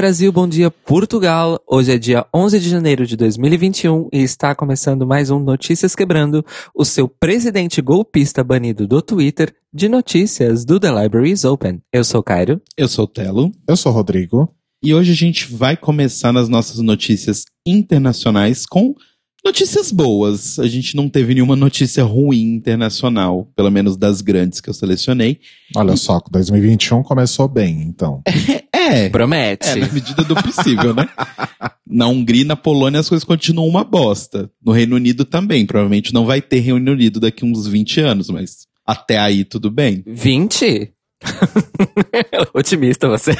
dia Brasil, bom dia Portugal. Hoje é dia 11 de janeiro de 2021 e está começando mais um Notícias Quebrando, o seu presidente golpista banido do Twitter de notícias do The Library is Open. Eu sou Cairo. Eu sou o Telo. Eu sou o Rodrigo. E hoje a gente vai começar nas nossas notícias internacionais com Notícias boas. A gente não teve nenhuma notícia ruim internacional, pelo menos das grandes que eu selecionei. Olha e... só, 2021 começou bem, então. é. Promete. É, na medida do possível, né? na Hungria e na Polônia as coisas continuam uma bosta. No Reino Unido também. Provavelmente não vai ter Reino Unido daqui uns 20 anos, mas até aí tudo bem. 20? Otimista você.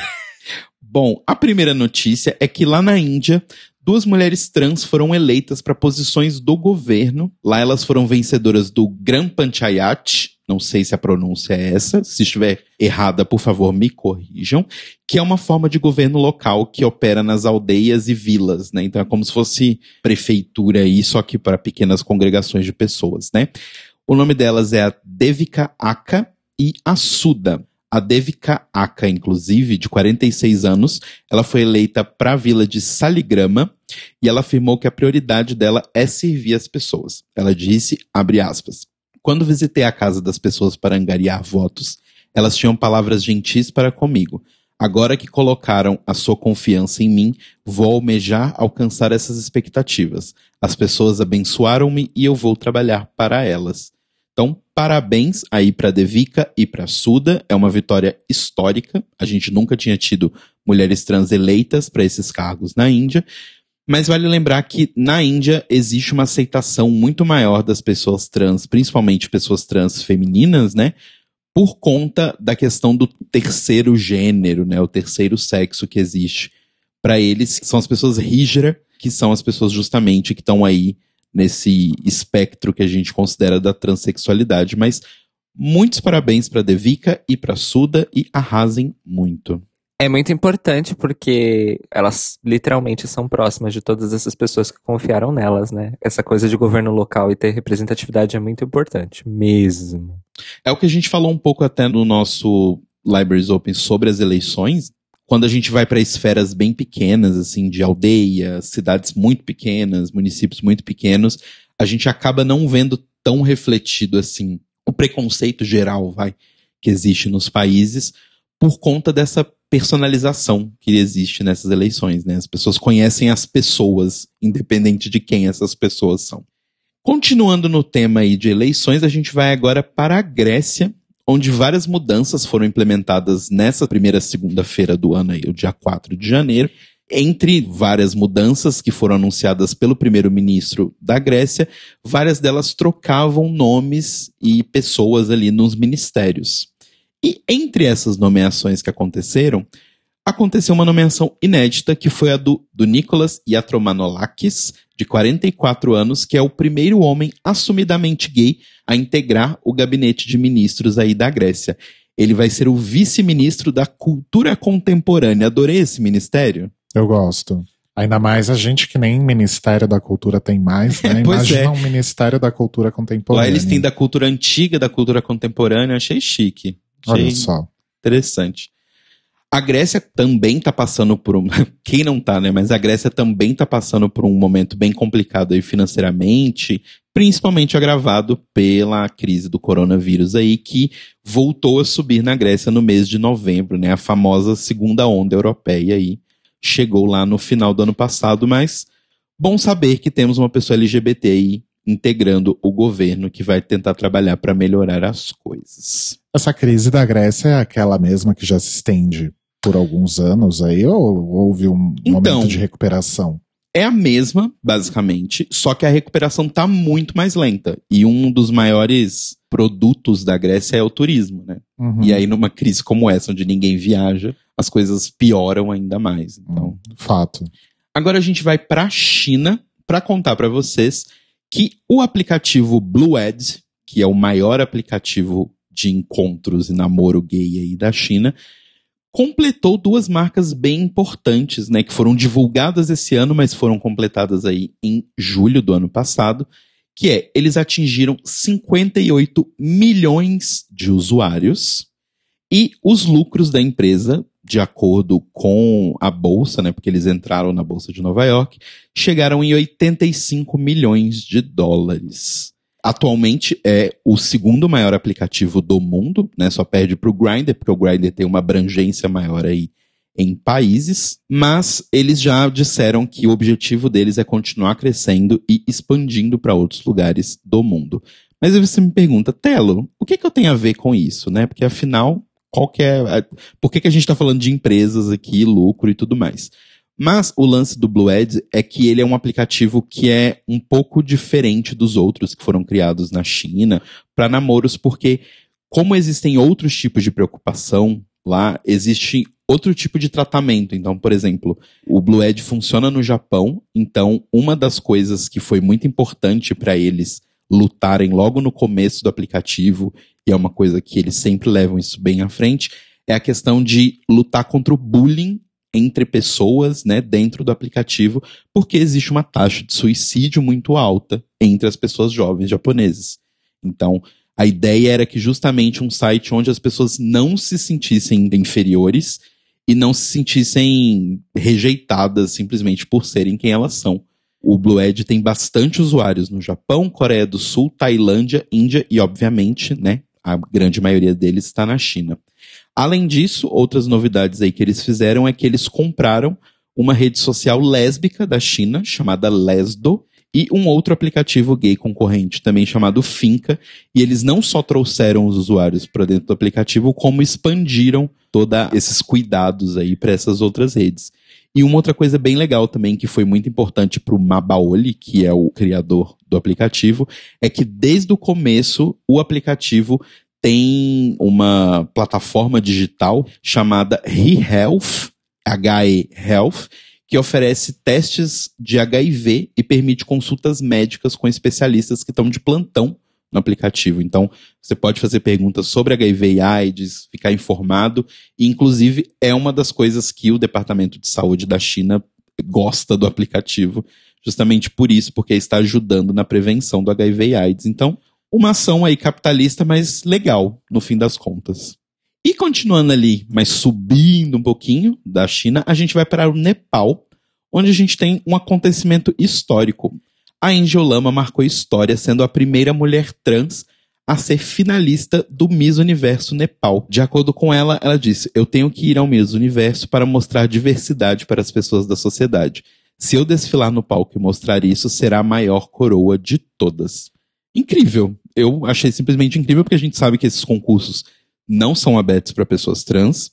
Bom, a primeira notícia é que lá na Índia duas mulheres trans foram eleitas para posições do governo. Lá elas foram vencedoras do Gran Panchayat, não sei se a pronúncia é essa, se estiver errada, por favor, me corrijam, que é uma forma de governo local que opera nas aldeias e vilas, né? Então é como se fosse prefeitura aí, só que para pequenas congregações de pessoas, né? O nome delas é a Devika Aka e a Suda. A Devika Aka, inclusive, de 46 anos, ela foi eleita para a vila de Saligrama e ela afirmou que a prioridade dela é servir as pessoas. Ela disse, abre aspas, quando visitei a casa das pessoas para angariar votos, elas tinham palavras gentis para comigo. Agora que colocaram a sua confiança em mim, vou almejar alcançar essas expectativas. As pessoas abençoaram-me e eu vou trabalhar para elas. Então, parabéns aí para Devika e para Suda. É uma vitória histórica. A gente nunca tinha tido mulheres trans eleitas para esses cargos na Índia. Mas vale lembrar que na Índia existe uma aceitação muito maior das pessoas trans, principalmente pessoas trans femininas, né? Por conta da questão do terceiro gênero, né? O terceiro sexo que existe. Para eles, são as pessoas hijra, que são as pessoas justamente que estão aí nesse espectro que a gente considera da transexualidade, mas muitos parabéns para Devika e para Suda e arrasem muito. É muito importante porque elas literalmente são próximas de todas essas pessoas que confiaram nelas, né? Essa coisa de governo local e ter representatividade é muito importante, mesmo. É o que a gente falou um pouco até no nosso Libraries Open sobre as eleições, quando a gente vai para esferas bem pequenas, assim, de aldeia, cidades muito pequenas, municípios muito pequenos, a gente acaba não vendo tão refletido assim o preconceito geral, vai, que existe nos países por conta dessa personalização que existe nessas eleições, né? As pessoas conhecem as pessoas, independente de quem essas pessoas são. Continuando no tema aí de eleições, a gente vai agora para a Grécia, onde várias mudanças foram implementadas nessa primeira segunda-feira do ano, aí, o dia 4 de janeiro. Entre várias mudanças que foram anunciadas pelo primeiro-ministro da Grécia, várias delas trocavam nomes e pessoas ali nos ministérios. E entre essas nomeações que aconteceram, aconteceu uma nomeação inédita que foi a do, do Nicolas Iatromanolakis, de 44 anos, que é o primeiro homem assumidamente gay a integrar o gabinete de ministros aí da Grécia. Ele vai ser o vice-ministro da cultura contemporânea. Adorei esse ministério. Eu gosto. Ainda mais a gente que nem Ministério da Cultura tem mais, né? Imagina é. um Ministério da Cultura Contemporânea. Lá eles têm da cultura antiga, da cultura contemporânea. Achei chique. Achei Olha só. Interessante. A Grécia também está passando por um. Quem não está, né? Mas a Grécia também está passando por um momento bem complicado aí financeiramente, principalmente agravado pela crise do coronavírus aí, que voltou a subir na Grécia no mês de novembro, né? A famosa segunda onda europeia aí. Chegou lá no final do ano passado, mas bom saber que temos uma pessoa LGBT aí integrando o governo que vai tentar trabalhar para melhorar as coisas. Essa crise da Grécia é aquela mesma que já se estende por alguns anos aí, ou houve um então, momento de recuperação? É a mesma, basicamente, só que a recuperação está muito mais lenta. E um dos maiores produtos da Grécia é o turismo, né? Uhum. E aí, numa crise como essa, onde ninguém viaja, as coisas pioram ainda mais. Então, hum, fato. Agora a gente vai para a China para contar para vocês que o aplicativo Blued, que é o maior aplicativo de encontros e namoro gay aí da China, completou duas marcas bem importantes, né, que foram divulgadas esse ano, mas foram completadas aí em julho do ano passado, que é, eles atingiram 58 milhões de usuários e os lucros da empresa de acordo com a bolsa, né, porque eles entraram na bolsa de Nova York, chegaram em 85 milhões de dólares. Atualmente é o segundo maior aplicativo do mundo, né? Só perde para o Grindr, porque o Grindr tem uma abrangência maior aí em países, mas eles já disseram que o objetivo deles é continuar crescendo e expandindo para outros lugares do mundo. Mas aí você me pergunta, Telo, o que, que eu tenho a ver com isso, né? Porque afinal, qual que é, por que, que a gente está falando de empresas aqui, lucro e tudo mais? Mas o lance do Blue Ed é que ele é um aplicativo que é um pouco diferente dos outros que foram criados na China para namoros, porque como existem outros tipos de preocupação lá, existe outro tipo de tratamento. Então, por exemplo, o Blue Ed funciona no Japão, então uma das coisas que foi muito importante para eles lutarem logo no começo do aplicativo, e é uma coisa que eles sempre levam isso bem à frente, é a questão de lutar contra o bullying entre pessoas, né, dentro do aplicativo, porque existe uma taxa de suicídio muito alta entre as pessoas jovens japoneses. Então, a ideia era que justamente um site onde as pessoas não se sentissem inferiores e não se sentissem rejeitadas simplesmente por serem quem elas são. O Blue Edge tem bastante usuários no Japão, Coreia do Sul, Tailândia, Índia e, obviamente, né, a grande maioria deles está na China. Além disso, outras novidades aí que eles fizeram é que eles compraram uma rede social lésbica da China, chamada Lesdo, e um outro aplicativo gay concorrente também chamado Finca, e eles não só trouxeram os usuários para dentro do aplicativo, como expandiram todos esses cuidados aí para essas outras redes. E uma outra coisa bem legal também, que foi muito importante para o Mabaoli, que é o criador do aplicativo, é que desde o começo o aplicativo tem uma plataforma digital chamada HeHealth, HE Health, que oferece testes de HIV e permite consultas médicas com especialistas que estão de plantão no aplicativo. Então, você pode fazer perguntas sobre HIV e AIDS, ficar informado, e inclusive é uma das coisas que o Departamento de Saúde da China gosta do aplicativo, justamente por isso, porque está ajudando na prevenção do HIV e AIDS. Então, uma ação aí capitalista, mas legal, no fim das contas. E continuando ali, mas subindo um pouquinho da China, a gente vai para o Nepal, onde a gente tem um acontecimento histórico. A Angel Lama marcou história sendo a primeira mulher trans a ser finalista do Miss Universo Nepal. De acordo com ela, ela disse: Eu tenho que ir ao Miss Universo para mostrar diversidade para as pessoas da sociedade. Se eu desfilar no palco e mostrar isso, será a maior coroa de todas. Incrível. Eu achei simplesmente incrível porque a gente sabe que esses concursos não são abertos para pessoas trans.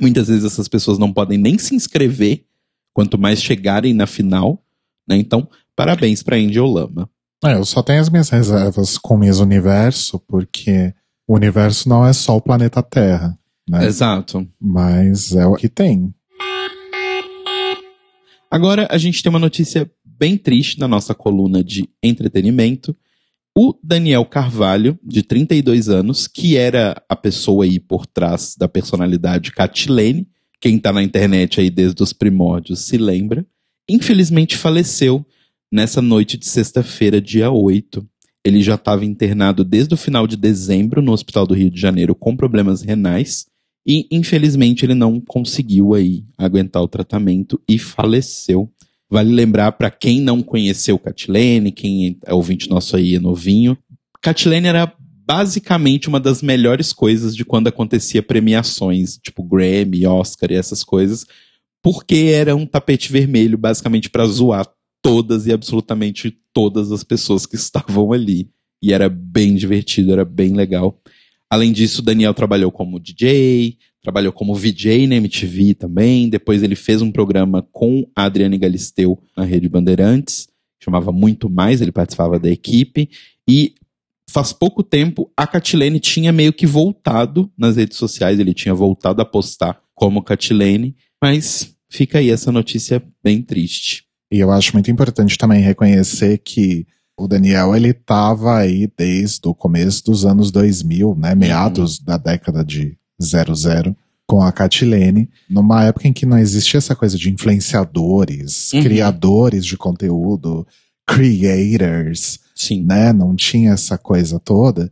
Muitas vezes essas pessoas não podem nem se inscrever, quanto mais chegarem na final. Né? Então, parabéns para Angel Lama. É, eu só tenho as minhas reservas com o Miss Universo, porque o universo não é só o planeta Terra. Né? Exato. Mas é o que tem. Agora a gente tem uma notícia bem triste na nossa coluna de entretenimento, o Daniel Carvalho, de 32 anos, que era a pessoa aí por trás da personalidade Catilene, quem tá na internet aí desde os primórdios se lembra, infelizmente faleceu nessa noite de sexta-feira, dia 8. Ele já estava internado desde o final de dezembro no Hospital do Rio de Janeiro com problemas renais e infelizmente ele não conseguiu aí aguentar o tratamento e faleceu. Vale lembrar para quem não conheceu Catilene, quem é ouvinte nosso aí é novinho, Catilene era basicamente uma das melhores coisas de quando acontecia premiações, tipo Grammy, Oscar e essas coisas, porque era um tapete vermelho basicamente para zoar todas e absolutamente todas as pessoas que estavam ali. E era bem divertido, era bem legal. Além disso, Daniel trabalhou como DJ, trabalhou como VJ na MTV também. Depois ele fez um programa com a Adriane Galisteu na Rede Bandeirantes, chamava Muito Mais, ele participava da equipe. E faz pouco tempo a Catilene tinha meio que voltado nas redes sociais, ele tinha voltado a postar como Catilene, mas fica aí essa notícia bem triste. E eu acho muito importante também reconhecer que o Daniel ele estava aí desde o começo dos anos 2000, né, meados uhum. da década de 00 com a Catilene, numa época em que não existia essa coisa de influenciadores, uhum. criadores de conteúdo, creators, Sim. né? Não tinha essa coisa toda.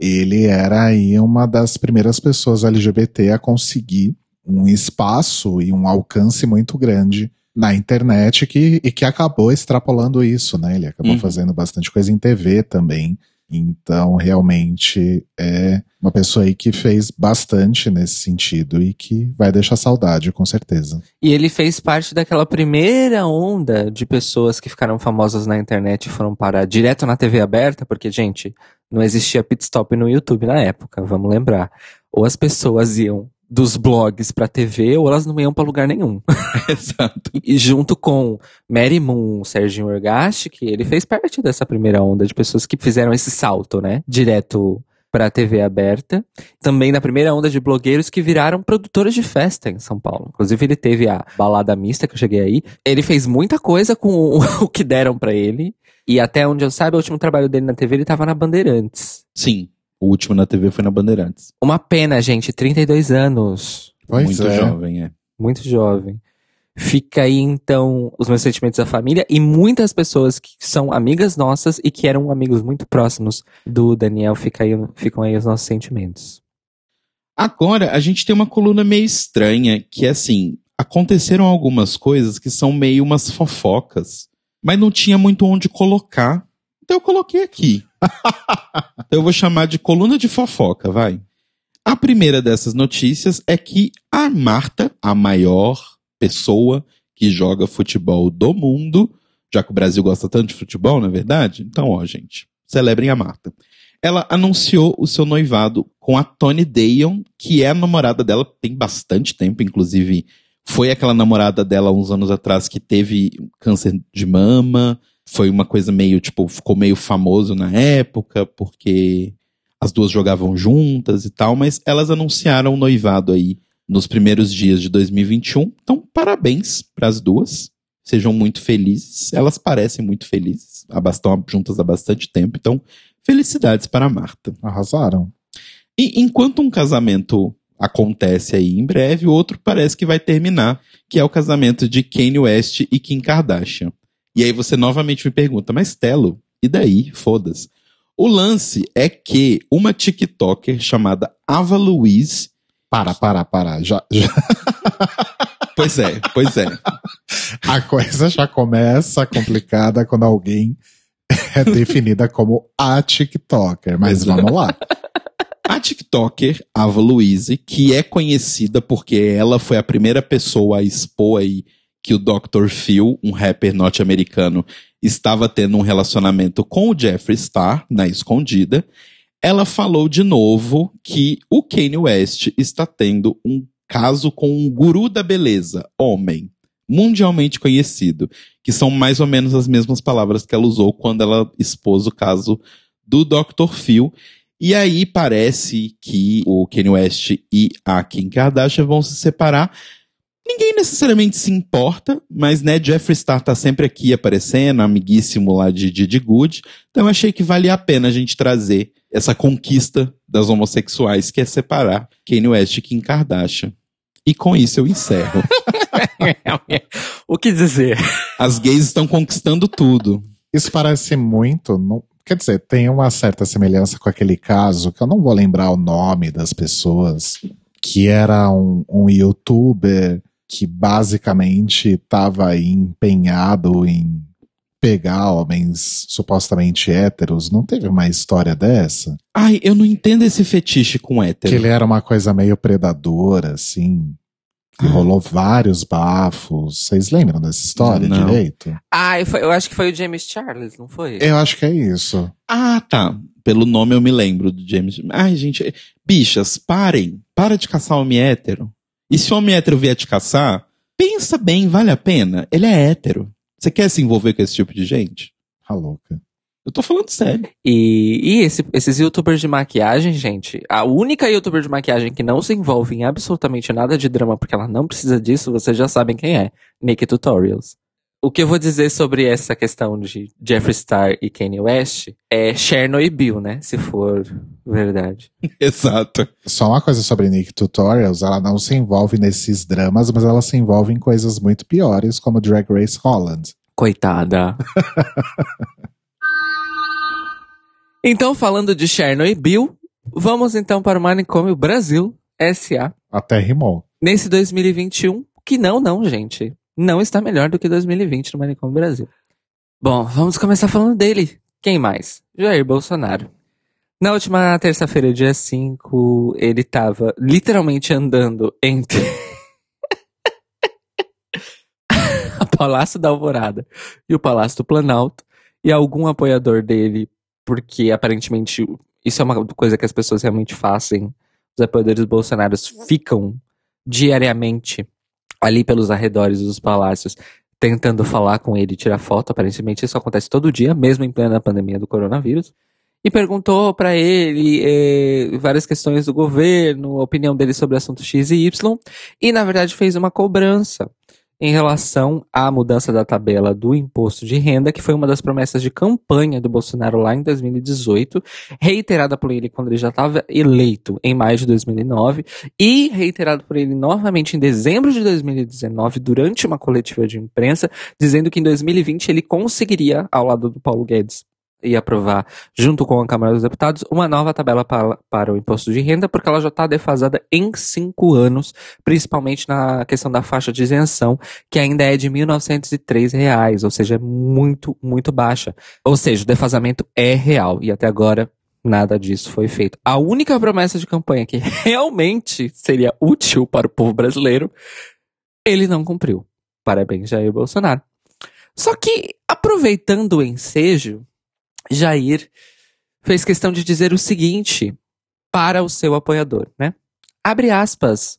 Ele era aí uma das primeiras pessoas LGBT a conseguir um espaço e um alcance muito grande na internet que, e que acabou extrapolando isso, né? Ele acabou Uhum. fazendo bastante coisa em TV também. Então, realmente é uma pessoa aí que fez bastante nesse sentido e que vai deixar saudade, com certeza. E ele fez parte daquela primeira onda de pessoas que ficaram famosas na internet e foram parar direto na TV aberta, porque, gente, não existia pit stop no YouTube na época, vamos lembrar. Ou as pessoas iam dos blogs pra TV, ou elas não iam pra lugar nenhum. Exato. E junto com Mary Moon, Serginho Orgashi, que ele fez parte dessa primeira onda de pessoas que fizeram esse salto, né? Direto pra TV aberta. Também na primeira onda de blogueiros que viraram produtores de festa em São Paulo. Inclusive ele teve a balada mista que eu cheguei aí. Ele fez muita coisa com o, o que deram pra ele. E até onde eu saiba, o último trabalho dele na TV, ele tava na Bandeirantes. Sim, o último na TV foi na Bandeirantes. Uma pena, gente, 32 anos. Pois Muito é. jovem, é. muito jovem. Fica aí, então, os meus sentimentos à família e muitas pessoas que são amigas nossas e que eram amigos muito próximos do Daniel, fica aí, ficam aí os nossos sentimentos. Agora, a gente tem uma coluna meio estranha, que é assim, aconteceram algumas coisas que são meio umas fofocas, mas não tinha muito onde colocar. Então eu coloquei aqui. então eu vou chamar de coluna de fofoca, vai. A primeira dessas notícias é que a Marta, a maior pessoa que joga futebol do mundo, já que o Brasil gosta tanto de futebol, não é verdade? Então, ó, gente, celebrem a Marta. Ela anunciou o seu noivado com a Tony Dayon, que é a namorada dela tem bastante tempo, inclusive foi aquela namorada dela uns anos atrás que teve câncer de mama. Foi uma coisa meio, tipo, ficou meio famoso na época, porque as duas jogavam juntas e tal, mas elas anunciaram o noivado aí nos primeiros dias de 2021. Então, parabéns para as duas. Sejam muito felizes. Elas parecem muito felizes. Estão juntas há bastante tempo. Então, felicidades para a Marta. Arrasaram. E enquanto um casamento acontece aí em breve, o outro parece que vai terminar, que é o casamento de Kanye West e Kim Kardashian. E aí você novamente me pergunta, mas Telo, e daí? Foda-se. O lance é que uma TikToker chamada Ava Louise. Para, para, para. Já, já- Pois é, pois é. a coisa já começa complicada quando alguém é definida como a TikToker. Mas vamos lá. A TikToker Ava Louise, que é conhecida porque ela foi a primeira pessoa a expor aí que o Dr. Phil, um rapper norte-americano, estava tendo um relacionamento com o Jeffree Star na escondida. Ela falou de novo que o Kanye West está tendo um caso com um guru da beleza, homem, mundialmente conhecido, que são mais ou menos as mesmas palavras que ela usou quando ela expôs o caso do Dr. Phil. E aí parece que o Kanye West e a Kim Kardashian vão se separar. Ninguém necessariamente se importa, mas né, Jeffree Star tá sempre aqui aparecendo, amiguíssimo lá de Didi Good. Então eu achei que valia a pena a gente trazer essa conquista das homossexuais, que é separar Kanye West e Kim Kardashian. E com isso eu encerro. o que dizer? As gays estão conquistando tudo. Isso parece muito. não- quer dizer, tem uma certa semelhança com aquele caso, que eu não vou lembrar o nome das pessoas, que era um, um youtuber que basicamente estava empenhado em pegar homens supostamente héteros. Não teve uma história dessa? Ai, eu não entendo esse fetiche com hétero. Que ele era uma coisa meio predadora, assim. Que Ah. rolou vários bafos. Vocês lembram dessa história Não. direito? Ah, eu, foi- eu acho que foi o James Charles, não foi? Eu acho que é isso. Ah, tá. Pelo nome eu me lembro do James. Ai, gente. Bichas, parem. Para de caçar homem hétero. E se o homem hétero vier te caçar, pensa bem, vale a pena? Ele é hétero. Você quer se envolver com esse tipo de gente? Tá louca. Eu tô falando sério. E, e esse- esses youtubers de maquiagem, gente, a única youtuber de maquiagem que não se envolve em absolutamente nada de drama porque ela não precisa disso, vocês já sabem quem é. Nick Tutorials. O que eu vou dizer sobre essa questão de Jeffree Star e Kanye West é Chernobyl, né? Se for verdade. Exato. Só uma coisa sobre Nick Tutorials, ela não se envolve nesses dramas, mas ela se envolve em coisas muito piores, como Drag Race Holland. Coitada. então, falando de Chernobyl, vamos então para o Manicômio Brasil S.A. Até rimou. nesse 2021, que não, não, gente, não está melhor do que 2020 no Manicômio Brasil. Bom, vamos começar falando dele. Quem mais? Jair Bolsonaro. Na última terça-feira, dia 5, ele estava literalmente andando entre o Palácio da Alvorada e o Palácio do Planalto, e algum apoiador dele, porque aparentemente isso é uma coisa que as pessoas realmente fazem, os apoiadores bolsonaros ficam diariamente ali pelos arredores dos palácios tentando falar com ele tirar foto. Aparentemente isso acontece todo dia, mesmo em plena pandemia do coronavírus. E perguntou para ele eh, várias questões do governo, a opinião dele sobre assuntos X e Y, e na verdade fez uma cobrança em relação à mudança da tabela do imposto de renda, que foi uma das promessas de campanha do Bolsonaro lá em 2018, reiterada por ele quando ele já estava eleito em maio de 2009 e reiterado por ele novamente em dezembro de 2019 durante uma coletiva de imprensa, dizendo que em 2020 ele conseguiria, ao lado do Paulo Guedes, e aprovar, junto com a Câmara dos Deputados, uma nova tabela para, para o imposto de renda, porque ela já está defasada em cinco anos, principalmente na questão da faixa de isenção, que ainda é de 1.903 reais, ou seja, é muito, muito baixa. Ou seja, o defasamento é real, e até agora nada disso foi feito. A única promessa de campanha que realmente seria útil para o povo brasileiro, ele não cumpriu. Parabéns, Jair Bolsonaro. Só que, aproveitando o ensejo, Jair fez questão de dizer o seguinte para o seu apoiador, né? Abre aspas.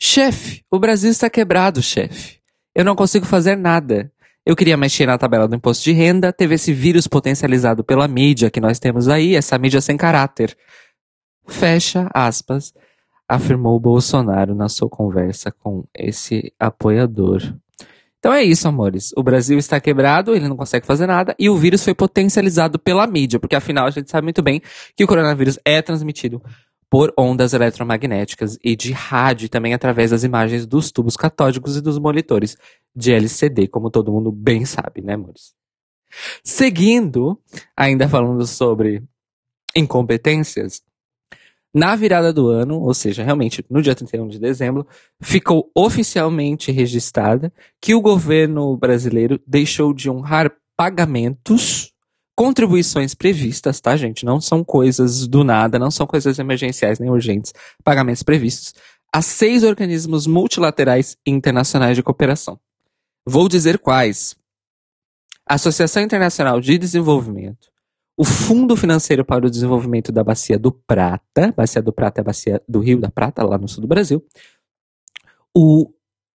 Chefe, o Brasil está quebrado, chefe. Eu não consigo fazer nada. Eu queria mexer na tabela do imposto de renda, teve esse vírus potencializado pela mídia que nós temos aí, essa mídia sem caráter. Fecha aspas, afirmou Bolsonaro na sua conversa com esse apoiador. Então é isso, amores. O Brasil está quebrado, ele não consegue fazer nada, e o vírus foi potencializado pela mídia, porque afinal a gente sabe muito bem que o coronavírus é transmitido por ondas eletromagnéticas e de rádio, também através das imagens dos tubos catódicos e dos monitores de LCD, como todo mundo bem sabe, né, amores? Seguindo, ainda falando sobre incompetências, na virada do ano, ou seja, realmente no dia 31 de dezembro, ficou oficialmente registrada que o governo brasileiro deixou de honrar pagamentos, contribuições previstas, tá, gente? Não são coisas do nada, não são coisas emergenciais nem urgentes, pagamentos previstos, a seis organismos multilaterais internacionais de cooperação. Vou dizer quais: Associação Internacional de Desenvolvimento, o Fundo Financeiro para o Desenvolvimento da Bacia do Prata, Bacia do Prata é a bacia do Rio da Prata, lá no sul do Brasil, o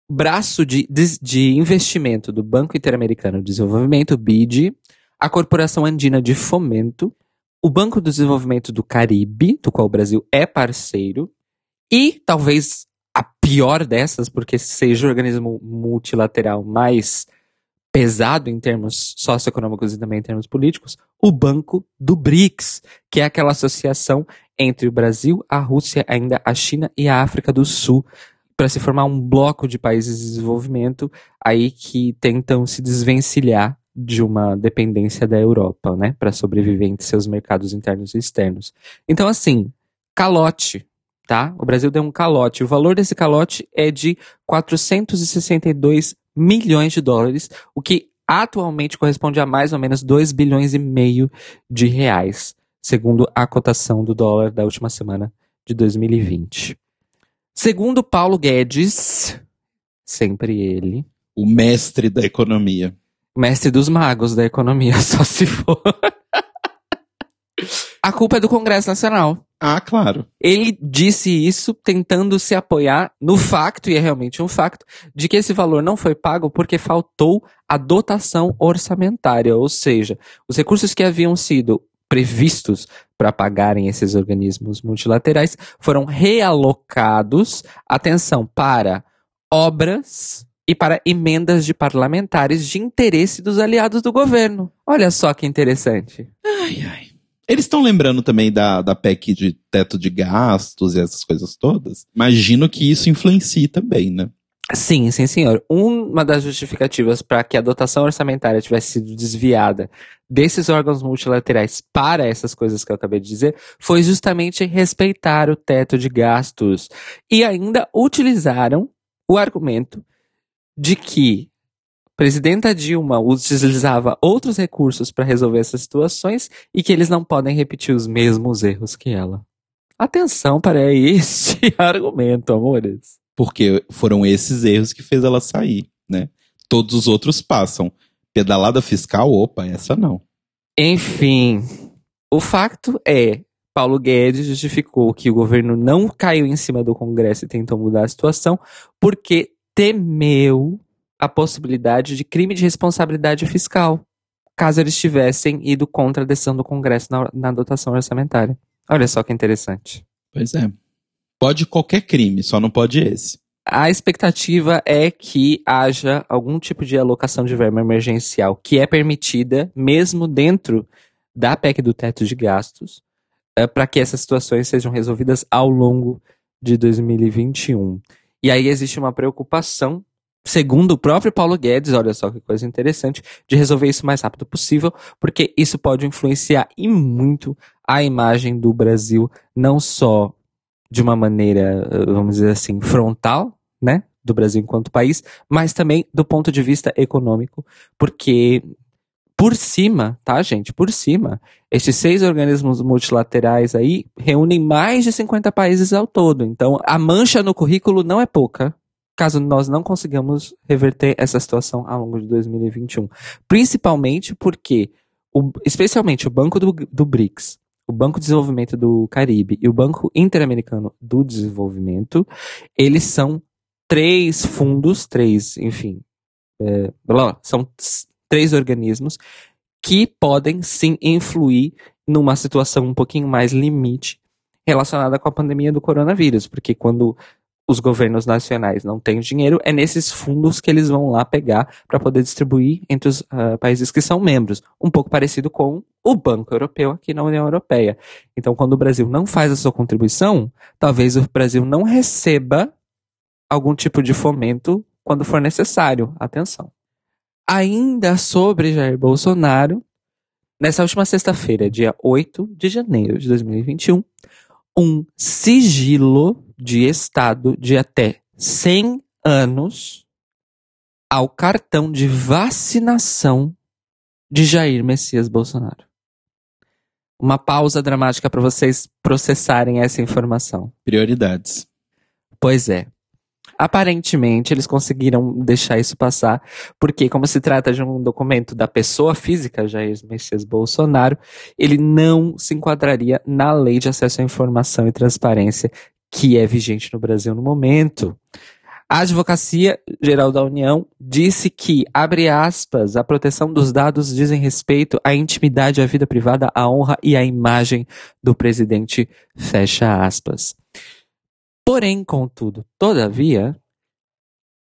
braço de, de, de investimento do Banco Interamericano de Desenvolvimento, BID, a Corporação Andina de Fomento, o Banco do Desenvolvimento do Caribe, do qual o Brasil é parceiro, e talvez a pior dessas, porque seja o organismo multilateral mais pesado em termos socioeconômicos e também em termos políticos, o Banco do BRICS, que é aquela associação entre o Brasil, a Rússia, ainda a China e a África do Sul, para se formar um bloco de países de desenvolvimento aí que tentam se desvencilhar de uma dependência da Europa, né, para sobreviver entre seus mercados internos e externos. Então, assim, calote, tá? O Brasil deu um calote. O valor desse calote é de 462 milhões de dólares, o que atualmente corresponde a mais ou menos 2 bilhões e meio de reais, segundo a cotação do dólar da última semana de 2020. Segundo Paulo Guedes, sempre ele, O mestre da economia. mestre dos magos da economia, só se for. A culpa é do Congresso Nacional. Ah, claro. Ele disse isso tentando se apoiar no facto, e é realmente um facto, de que esse valor não foi pago porque faltou a dotação orçamentária, ou seja, os recursos que haviam sido previstos para pagarem esses organismos multilaterais foram realocados, atenção, para obras e para emendas de parlamentares de interesse dos aliados do governo. Olha só que interessante. Ai, ai. Eles estão lembrando também da, da PEC de teto de gastos e essas coisas todas. Imagino que isso influencie também, né? Sim, sim, senhor. Uma das justificativas para que a dotação orçamentária tivesse sido desviada desses órgãos multilaterais para essas coisas que eu acabei de dizer foi justamente respeitar o teto de gastos. E ainda utilizaram o argumento de que presidenta Dilma utilizava outros recursos para resolver essas situações e que eles não podem repetir os mesmos erros que ela. Atenção para este argumento, amores. Porque foram esses erros que fez ela sair, né? Todos os outros passam. Pedalada fiscal, opa, essa não. Enfim, o facto é, Paulo Guedes justificou que o governo não caiu em cima do Congresso e tentou mudar a situação porque temeu a possibilidade de crime de responsabilidade fiscal, caso eles tivessem ido contra a decisão do Congresso na, na dotação orçamentária. Olha só que interessante. Pois é. Pode qualquer crime, só não pode esse. A expectativa é que haja algum tipo de alocação de verba emergencial que é permitida, mesmo dentro da PEC do teto de gastos, é, para que essas situações sejam resolvidas ao longo de 2021. E aí existe uma preocupação, segundo o próprio Paulo Guedes, olha só que coisa interessante, de resolver isso o mais rápido possível, porque isso pode influenciar e muito a imagem do Brasil, não só de uma maneira, vamos dizer assim, frontal, né, do Brasil enquanto país, mas também do ponto de vista econômico, porque por cima, tá, gente? Por cima, estes seis organismos multilaterais aí reúnem mais de 50 países ao todo. Então, a mancha no currículo não é pouca, caso nós não consigamos reverter essa situação ao longo de 2021. Principalmente porque, o, especialmente o Banco do, do BRICS, o Banco de Desenvolvimento do Caribe e o Banco Interamericano do Desenvolvimento, eles são três fundos, três, enfim, é, são três organismos que podem sim influir numa situação um pouquinho mais limite relacionada com a pandemia do coronavírus, porque quando os governos nacionais não têm dinheiro, é nesses fundos que eles vão lá pegar para poder distribuir entre os uh, países que são membros. Um pouco parecido com o Banco Europeu aqui na União Europeia. Então, quando o Brasil não faz a sua contribuição, talvez o Brasil não receba algum tipo de fomento quando for necessário. Atenção. Ainda sobre Jair Bolsonaro, nessa última sexta-feira, dia 8 de janeiro de 2021, um sigilo de Estado de até 100 anos ao cartão de vacinação de Jair Messias Bolsonaro. Uma pausa dramática para vocês processarem essa informação. Prioridades. Pois é. Aparentemente, eles conseguiram deixar isso passar, porque, como se trata de um documento da pessoa física, Jair Messias Bolsonaro, ele não se enquadraria na lei de acesso à informação e transparência que é vigente no Brasil no momento. A Advocacia Geral da União disse que, abre aspas, a proteção dos dados dizem respeito à intimidade, à vida privada, à honra e à imagem do presidente, fecha aspas. Porém, contudo, todavia,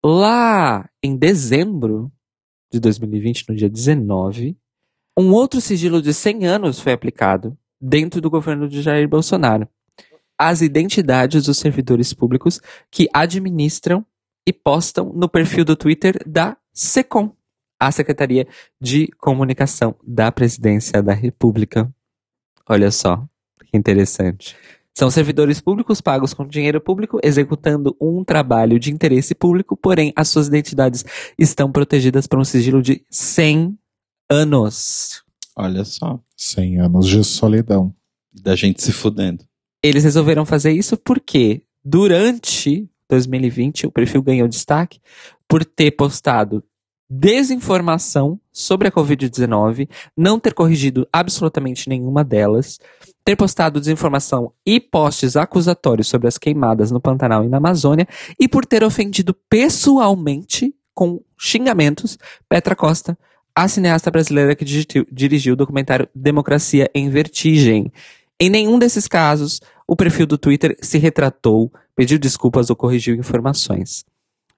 lá em dezembro de 2020, no dia 19, um outro sigilo de 100 anos foi aplicado dentro do governo de Jair Bolsonaro. As identidades dos servidores públicos que administram e postam no perfil do Twitter da SECOM, a Secretaria de Comunicação da Presidência da República. Olha só, que interessante. São servidores públicos pagos com dinheiro público, executando um trabalho de interesse público, porém as suas identidades estão protegidas por um sigilo de 100 anos. Olha só. 100 anos de solidão. Da gente se fudendo. Eles resolveram fazer isso porque durante 2020 o perfil ganhou destaque por ter postado desinformação sobre a Covid-19, não ter corrigido absolutamente nenhuma delas, ter postado desinformação e postes acusatórios sobre as queimadas no Pantanal e na Amazônia, e por ter ofendido pessoalmente, com xingamentos, Petra Costa, a cineasta brasileira que dirigiu o documentário Democracia em Vertigem. Em nenhum desses casos, o perfil do Twitter se retratou, pediu desculpas ou corrigiu informações.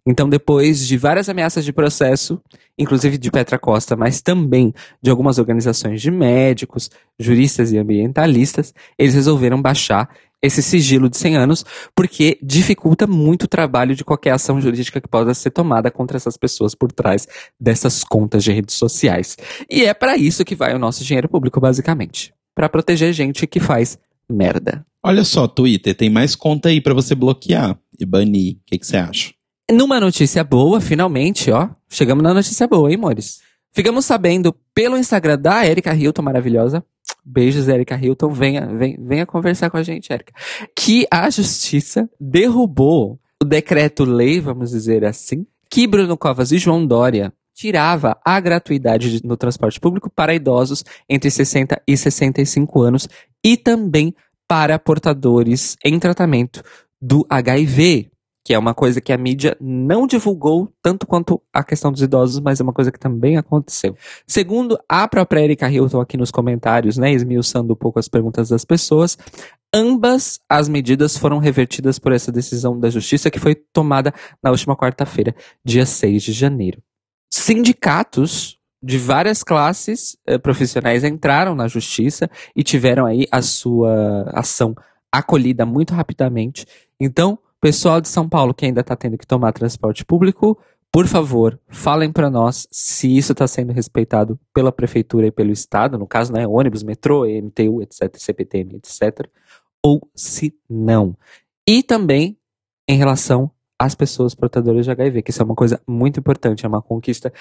Então, depois de várias ameaças de processo, inclusive de Petra Costa, mas também de algumas organizações de médicos, juristas e ambientalistas, eles resolveram baixar esse sigilo de 100 anos, porque dificulta muito o trabalho de qualquer ação jurídica que possa ser tomada contra essas pessoas por trás dessas contas de redes sociais. E é para isso que vai o nosso dinheiro público, basicamente. para proteger gente que faz merda. Olha só, Twitter, tem mais conta aí para você bloquear e banir. O que você acha? Numa notícia boa, finalmente, ó. Chegamos na notícia boa, hein, Mores? Ficamos sabendo pelo Instagram da Erika Hilton, maravilhosa. Beijos, Erika Hilton. Venha, venha, venha conversar com a gente, Erika. Que a justiça derrubou o decreto-lei, vamos dizer assim, que Bruno Covas e João Dória tirava a gratuidade de- no transporte público para idosos entre 60 e 65 anos e também para portadores em tratamento do HIV, que é uma coisa que a mídia não divulgou tanto quanto a questão dos idosos, mas é uma coisa que também aconteceu. Segundo a própria Erika Hilton aqui nos comentários, né, esmiuçando um pouco as perguntas das pessoas, ambas as medidas foram revertidas por essa decisão da justiça que foi tomada na última quarta-feira, dia 6 de janeiro. Sindicatos de várias classes eh, profissionais entraram na justiça e tiveram aí a sua ação acolhida muito rapidamente. Então, pessoal de São Paulo que ainda está tendo que tomar transporte público, por favor, falem para nós se isso está sendo respeitado pela prefeitura e pelo estado, no caso, né, ônibus, metrô, MTU, etc, CPTM, etc, ou se não. E também em relação às pessoas portadoras de HIV, que isso é uma coisa muito importante, é uma conquista,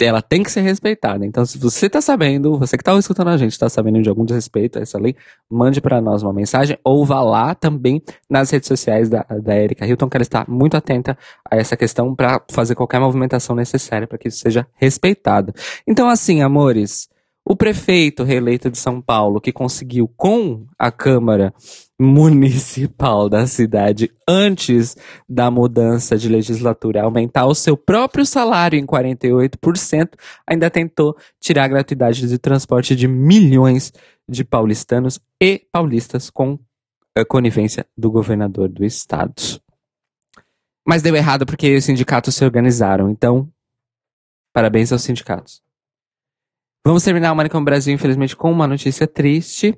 ela tem que ser respeitada. Então, se você está sabendo, você que está escutando a gente, está sabendo de algum desrespeito a essa lei, mande para nós uma mensagem ou vá lá também nas redes sociais da, da Erika Hilton, que ela está muito atenta a essa questão para fazer qualquer movimentação necessária para que isso seja respeitado. Então, assim, amores, o prefeito reeleito de São Paulo, que conseguiu com a Câmara Municipal da cidade, antes da mudança de legislatura, aumentar o seu próprio salário em 48%, ainda tentou tirar a gratuidade de transporte de milhões de paulistanos e paulistas com a conivência do governador do estado. Mas deu errado porque os sindicatos se organizaram, então, parabéns aos sindicatos. Vamos terminar o Manicom Brasil, infelizmente, com uma notícia triste.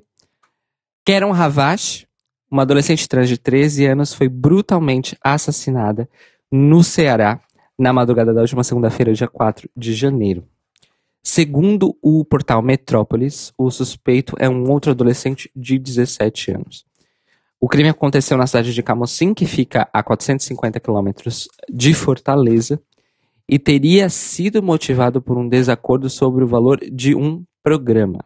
Keron Ravache, uma adolescente trans de 13 anos, foi brutalmente assassinada no Ceará na madrugada da última segunda-feira, dia 4 de janeiro. Segundo o portal Metrópolis, o suspeito é um outro adolescente de 17 anos. O crime aconteceu na cidade de Camocim, que fica a 450 quilômetros de Fortaleza, e teria sido motivado por um desacordo sobre o valor de um programa.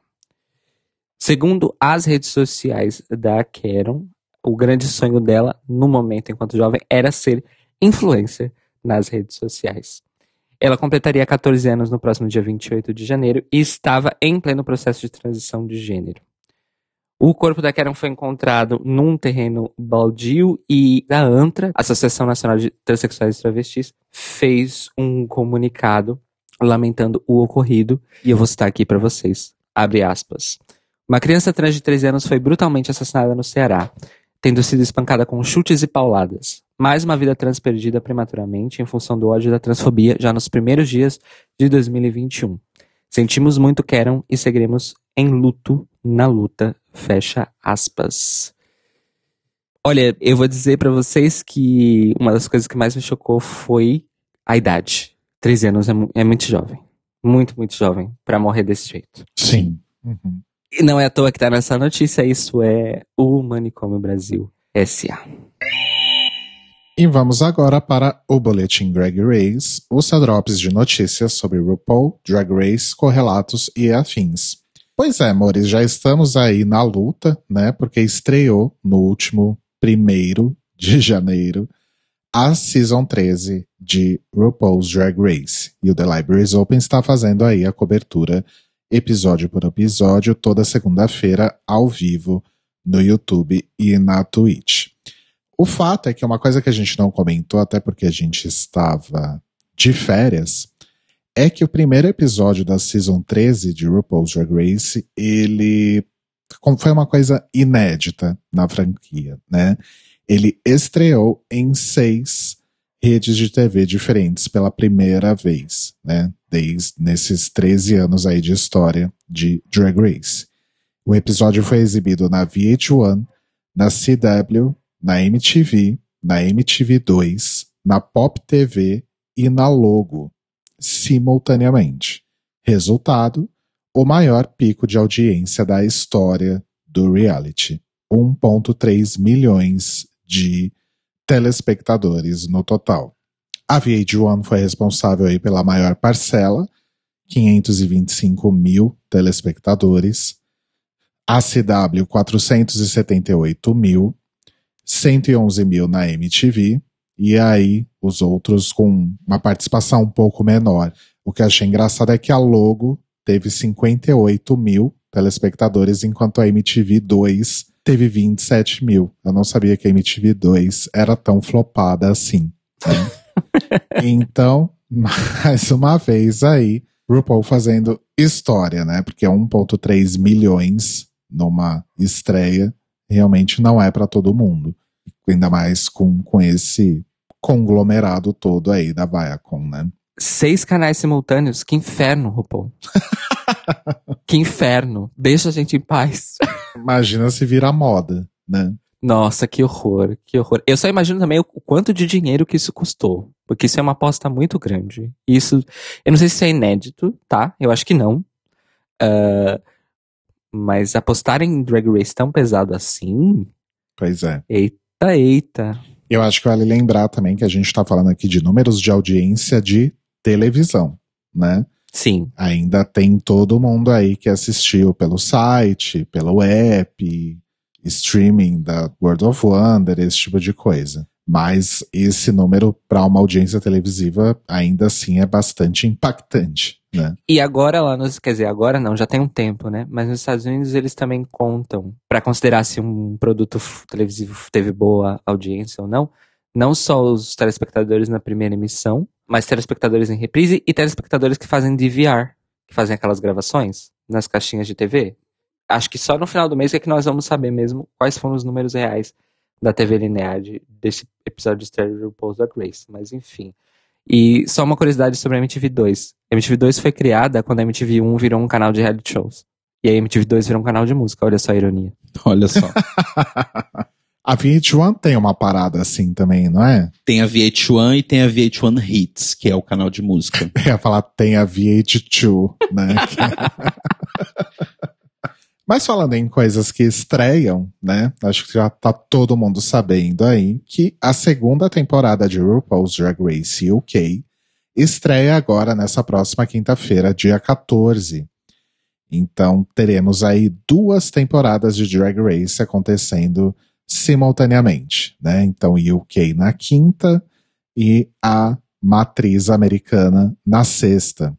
Segundo as redes sociais da Karen, o grande sonho dela, no momento enquanto jovem, era ser influencer nas redes sociais. Ela completaria 14 anos no próximo dia 28 de janeiro e estava em pleno processo de transição de gênero. O corpo da Karen foi encontrado num terreno baldio e a ANTRA, Associação Nacional de Transsexuais e Travestis, fez um comunicado lamentando o ocorrido e eu vou citar aqui para vocês. Abre aspas. Uma criança trans de 13 anos foi brutalmente assassinada no Ceará, tendo sido espancada com chutes e pauladas. Mais uma vida trans perdida prematuramente em função do ódio da transfobia já nos primeiros dias de 2021. Sentimos muito Karen e seguiremos em luto na luta. Fecha aspas. Olha, eu vou dizer pra vocês que uma das coisas que mais me chocou foi a idade. 13 anos é, mu- é muito jovem. Muito, muito jovem pra morrer desse jeito. Sim. Uhum. E não é à toa que tá nessa notícia, isso é o Manicômio Brasil S.A. E vamos agora para o Boletim Drag Race, os drops de notícias sobre RuPaul, Drag Race, correlatos e afins. Pois é, amores, já estamos aí na luta, né? Porque estreou no último primeiro de janeiro a Season 13 de RuPaul's Drag Race. E o The Libraries Open está fazendo aí a cobertura episódio por episódio toda segunda-feira ao vivo no YouTube e na Twitch. O fato é que uma coisa que a gente não comentou, até porque a gente estava de férias, é que o primeiro episódio da Season 13 de RuPaul's Drag Race, ele foi uma coisa inédita na franquia, né? Ele estreou em seis redes de TV diferentes pela primeira vez, né? Desde nesses 13 anos aí de história de Drag Race. O episódio foi exibido na VH1, na CW, na MTV, na MTV2, na Pop TV e na Logo, simultaneamente. Resultado: o maior pico de audiência da história do reality. 1,3 milhões de telespectadores no total. A VH1 foi responsável aí pela maior parcela, 525 mil telespectadores. A CW, 478 mil. 111 mil na MTV. E aí, os outros com uma participação um pouco menor. O que eu achei engraçado é que a Logo teve 58 mil telespectadores, enquanto a MTV 2 teve 27 mil. Eu não sabia que a MTV 2 era tão flopada assim. Né? então, mais uma vez aí, RuPaul fazendo história, né? Porque 1,3 milhões numa estreia realmente não é para todo mundo. Ainda mais com, com esse conglomerado todo aí da Viacom, né? Seis canais simultâneos, que inferno, RuPaul. que inferno. Deixa a gente em paz. Imagina se vira moda, né? Nossa, que horror, que horror. Eu só imagino também o quanto de dinheiro que isso custou. Porque isso é uma aposta muito grande. Isso, eu não sei se isso é inédito, tá? Eu acho que não. Uh, mas apostar em Drag Race tão pesado assim. Pois é. Eita, eita. Eu acho que vale lembrar também que a gente tá falando aqui de números de audiência de televisão, né? Sim. Ainda tem todo mundo aí que assistiu pelo site, pelo app, streaming da World of Wonder, esse tipo de coisa. Mas esse número para uma audiência televisiva ainda assim é bastante impactante, né? E agora lá nos, quer dizer, agora não, já tem um tempo, né? Mas nos Estados Unidos eles também contam para considerar se um produto televisivo teve boa audiência ou não, não só os telespectadores na primeira emissão, mas telespectadores em reprise e telespectadores que fazem DVR, que fazem aquelas gravações nas caixinhas de TV. Acho que só no final do mês é que nós vamos saber mesmo quais foram os números reais da TV linear de, desse episódio de Stereo RuPaul's Drag Race, mas enfim. E só uma curiosidade sobre a MTV2. A MTV2 foi criada quando a MTV1 virou um canal de reality shows. E a MTV2 virou um canal de música, olha só a ironia. Olha só. a VH1 tem uma parada assim também, não é? Tem a VH1 e tem a VH1 Hits, que é o canal de música. Eu ia falar tem a VH2, né? Mas falando em coisas que estreiam, né? Acho que já tá todo mundo sabendo aí que a segunda temporada de RuPaul's Drag Race UK estreia agora nessa próxima quinta-feira, dia 14. Então teremos aí duas temporadas de Drag Race acontecendo simultaneamente, né? Então UK na quinta e a matriz americana na sexta.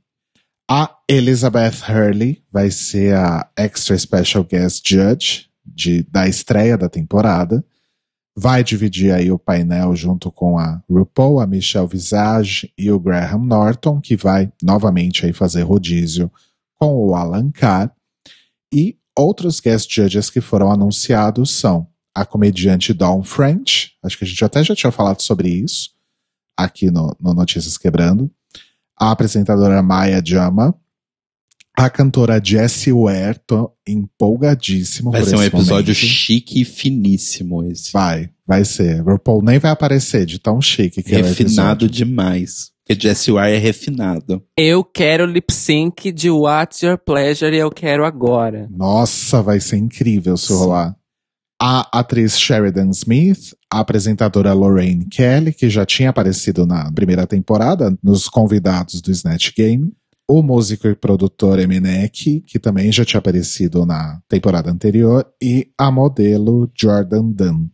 A Elizabeth Hurley vai ser a Extra Special Guest Judge de, da estreia da temporada. Vai dividir aí o painel junto com a RuPaul, a Michelle Visage e o Graham Norton, que vai novamente aí fazer rodízio com o Alan Carr. E outros guest judges que foram anunciados são a comediante Dawn French, acho que a gente até já tinha falado sobre isso aqui no, no Notícias Quebrando a apresentadora Maya Jama, a cantora Jessie Ware, tô empolgadíssimo vai por ser um episódio momento. chique e finíssimo esse. Vai, vai ser. RuPaul nem vai aparecer de tão chique que Refinado é demais. Porque Jessie Ware é refinado. Eu quero lip sync de What's Your Pleasure e eu quero agora. Nossa, vai ser incrível se rolar. A atriz Sheridan Smith, a apresentadora Lorraine Kelly, que já tinha aparecido na primeira temporada, nos convidados do Snatch Game. O músico e produtor Eminek, que também já tinha aparecido na temporada anterior. E a modelo Jordan Dunn.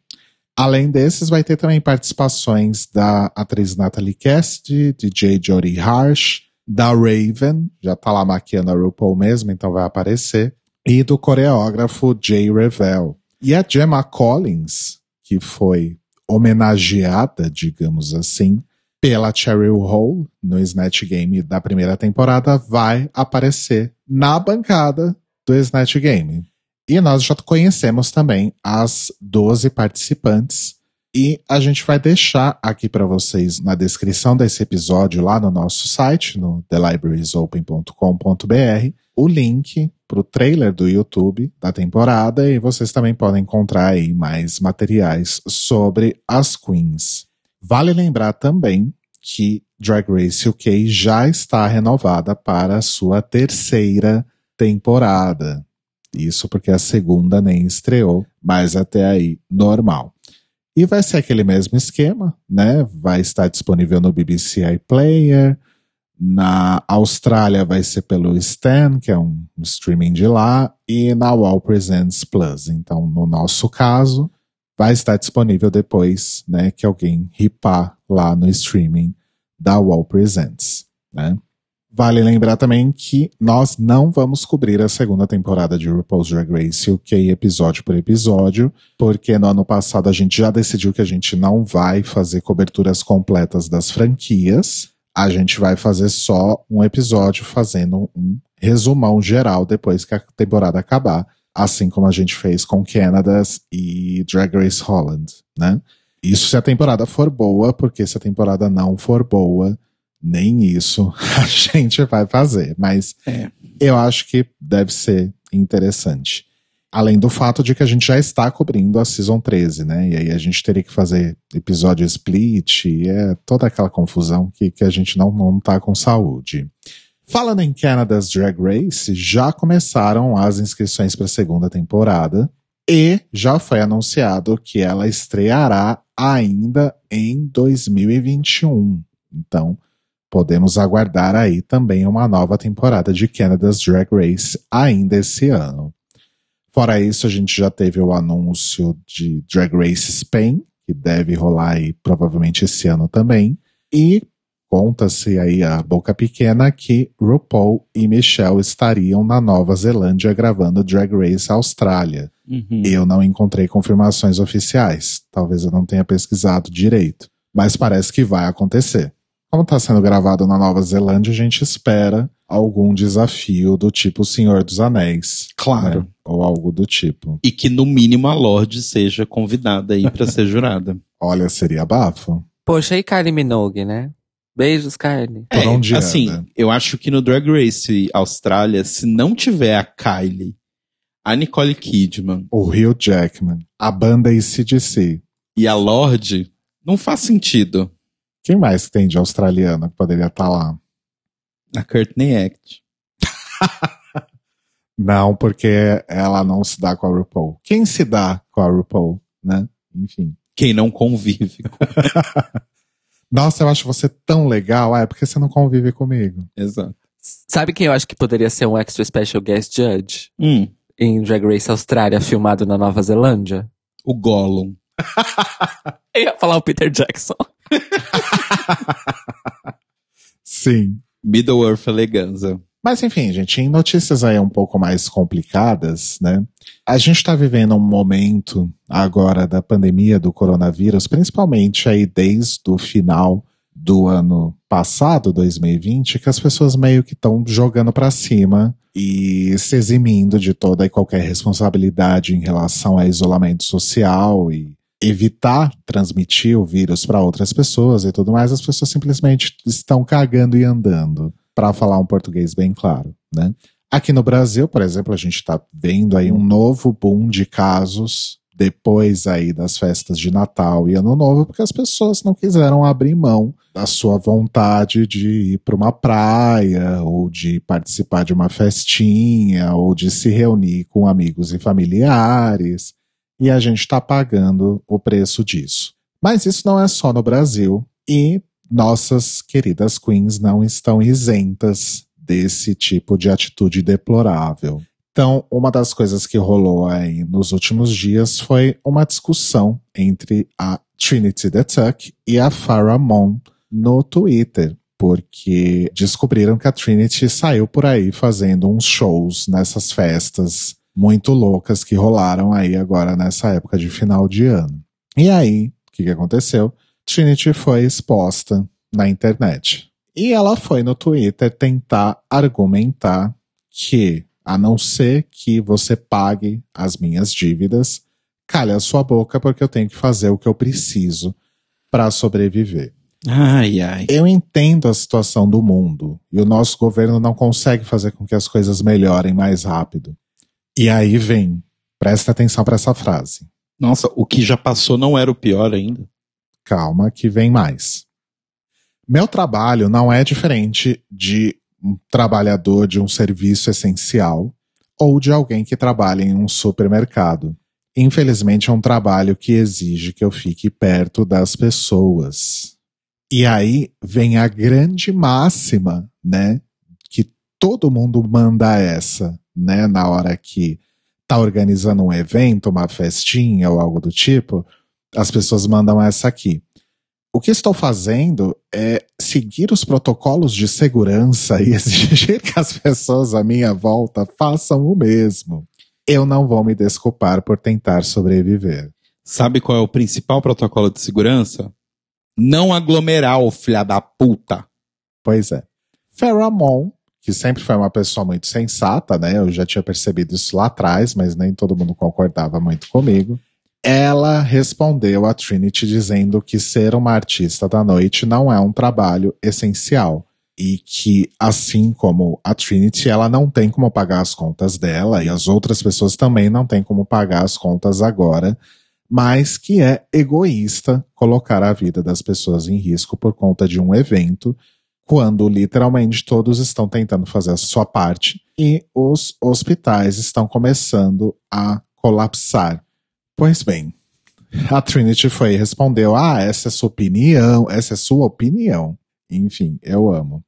Além desses, vai ter também participações da atriz Natalie Cassidy, DJ Jodie Harsh, da Raven, já tá lá maquiando a RuPaul mesmo, então vai aparecer, e do coreógrafo Jay Revel. E a Gemma Collins, que foi homenageada, digamos assim, pela Cheryl Hole no Snatch Game da primeira temporada, vai aparecer na bancada do Snatch Game. E nós já conhecemos também as 12 participantes. E a gente vai deixar aqui para vocês na descrição desse episódio, lá no nosso site, no thelibrariesopen.com.br, o link pro trailer do YouTube da temporada e vocês também podem encontrar aí mais materiais sobre as queens. Vale lembrar também que Drag Race UK já está renovada para a sua terceira temporada. Isso porque a segunda nem estreou, mas até aí normal. E vai ser aquele mesmo esquema, né? Vai estar disponível no BBC iPlayer. Na Austrália vai ser pelo Stan, que é um streaming de lá, e na Wall Presents Plus. Então, no nosso caso, vai estar disponível depois, né, que alguém ripar lá no streaming da Wall Presents, né? Vale lembrar também que nós não vamos cobrir a segunda temporada de RuPaul's Drag Race UK episódio por episódio, porque no ano passado a gente já decidiu que a gente não vai fazer coberturas completas das franquias. A gente vai fazer só um episódio fazendo um resumão geral depois que a temporada acabar, assim como a gente fez com Canadas e Drag Race Holland, né? Isso se a temporada for boa, porque se a temporada não for boa, nem isso a gente vai fazer. Mas É. eu acho que deve ser interessante. Além do fato de que a gente já está cobrindo a Season 13, né? E aí a gente teria que fazer episódio split, e é toda aquela confusão que, que a gente não, não tá com saúde. Falando em Canada's Drag Race, já começaram as inscrições para a segunda temporada e já foi anunciado que ela estreará ainda em 2021. Então, podemos aguardar aí também uma nova temporada de Canada's Drag Race ainda esse ano. Fora isso, a gente já teve o anúncio de Drag Race Spain, que deve rolar aí provavelmente esse ano também. E conta-se aí a boca pequena que RuPaul e Michelle estariam na Nova Zelândia gravando Drag Race Austrália. Uhum. Eu não encontrei confirmações oficiais. Talvez eu não tenha pesquisado direito. Mas parece que vai acontecer. Como está sendo gravado na Nova Zelândia, a gente espera algum desafio do tipo Senhor dos Anéis. Claro. né? Ou algo do tipo. E que no mínimo a Lorde seja convidada aí pra ser jurada. Olha, seria bafo. Poxa, e Kylie Minogue, né? Beijos, Kylie. Por onde assim, anda? eu acho que no Drag Race Austrália, se não tiver a Kylie, a Nicole Kidman O Hugh Jackman, a banda ACDC. e a Lorde, não faz sentido. Quem mais tem de australiano que poderia estar lá? A Courtney Act. Não, porque ela não se dá com a RuPaul. Quem se dá com a RuPaul, né? Enfim. Quem não convive. Nossa, eu acho você tão legal. Ah, é porque você não convive comigo. Exato. Sabe quem eu acho que poderia ser um extra special guest judge Hum, em Drag Race Austrália, filmado na Nova Zelândia? o Gollum. Eu ia falar o Peter Jackson. Sim. Middle Earth Eleganza. Mas enfim, gente, em notícias aí um pouco mais complicadas, né? A gente tá vivendo um momento agora da pandemia do coronavírus, principalmente aí desde o final do ano passado, 2020, que as pessoas meio que estão jogando pra cima e se eximindo de toda e qualquer responsabilidade em relação a isolamento social e evitar transmitir o vírus para outras pessoas e tudo mais, as pessoas simplesmente estão cagando e andando para falar um português bem claro, né? Aqui no Brasil, por exemplo, a gente está vendo aí um novo boom de casos depois aí das festas de Natal e Ano Novo, porque as pessoas não quiseram abrir mão da sua vontade de ir para uma praia, ou de participar de uma festinha, ou de se reunir com amigos e familiares, e a gente está pagando o preço disso. Mas isso não é só no Brasil, e nossas queridas queens não estão isentas desse tipo de atitude deplorável. Então, uma das coisas que rolou aí nos últimos dias foi uma discussão entre a Trinity the Tuck e a Farrah Moon no Twitter, porque descobriram que a Trinity saiu por aí fazendo uns shows nessas festas muito loucas que rolaram aí agora nessa época de final de ano. E aí, o que, que aconteceu? Trinity foi exposta na internet. E ela foi no Twitter tentar argumentar que, a não ser que você pague as minhas dívidas, calha a sua boca porque eu tenho que fazer o que eu preciso para sobreviver. Ai, ai. Eu entendo a situação do mundo e o nosso governo não consegue fazer com que as coisas melhorem mais rápido. E aí vem, presta atenção para essa frase. Nossa, o que já passou não era o pior ainda. Calma, que vem mais. Meu trabalho não é diferente de um trabalhador de um serviço essencial ou de alguém que trabalha em um supermercado. Infelizmente, é um trabalho que exige que eu fique perto das pessoas. E aí vem a grande máxima, né? Que todo mundo manda essa, né? Na hora que tá organizando um evento, uma festinha ou algo do tipo, as pessoas mandam essa aqui. O que estou fazendo é seguir os protocolos de segurança e exigir que as pessoas à minha volta façam o mesmo. Eu não vou me desculpar por tentar sobreviver. Sabe qual é o principal protocolo de segurança? Não aglomerar, ô filha da puta. Pois é. Pheromone, que sempre foi uma pessoa muito sensata, né? Eu já tinha percebido isso lá atrás, mas nem todo mundo concordava muito comigo. Ela respondeu a Trinity dizendo que ser uma artista da noite não é um trabalho essencial e que, assim como a Trinity, ela não tem como pagar as contas dela e as outras pessoas também não têm como pagar as contas agora, mas que é egoísta colocar a vida das pessoas em risco por conta de um evento, quando literalmente todos estão tentando fazer a sua parte e os hospitais estão começando a colapsar. Pois bem, a Trinity foi e respondeu: Ah, essa é sua opinião, essa é sua opinião. Enfim, eu amo.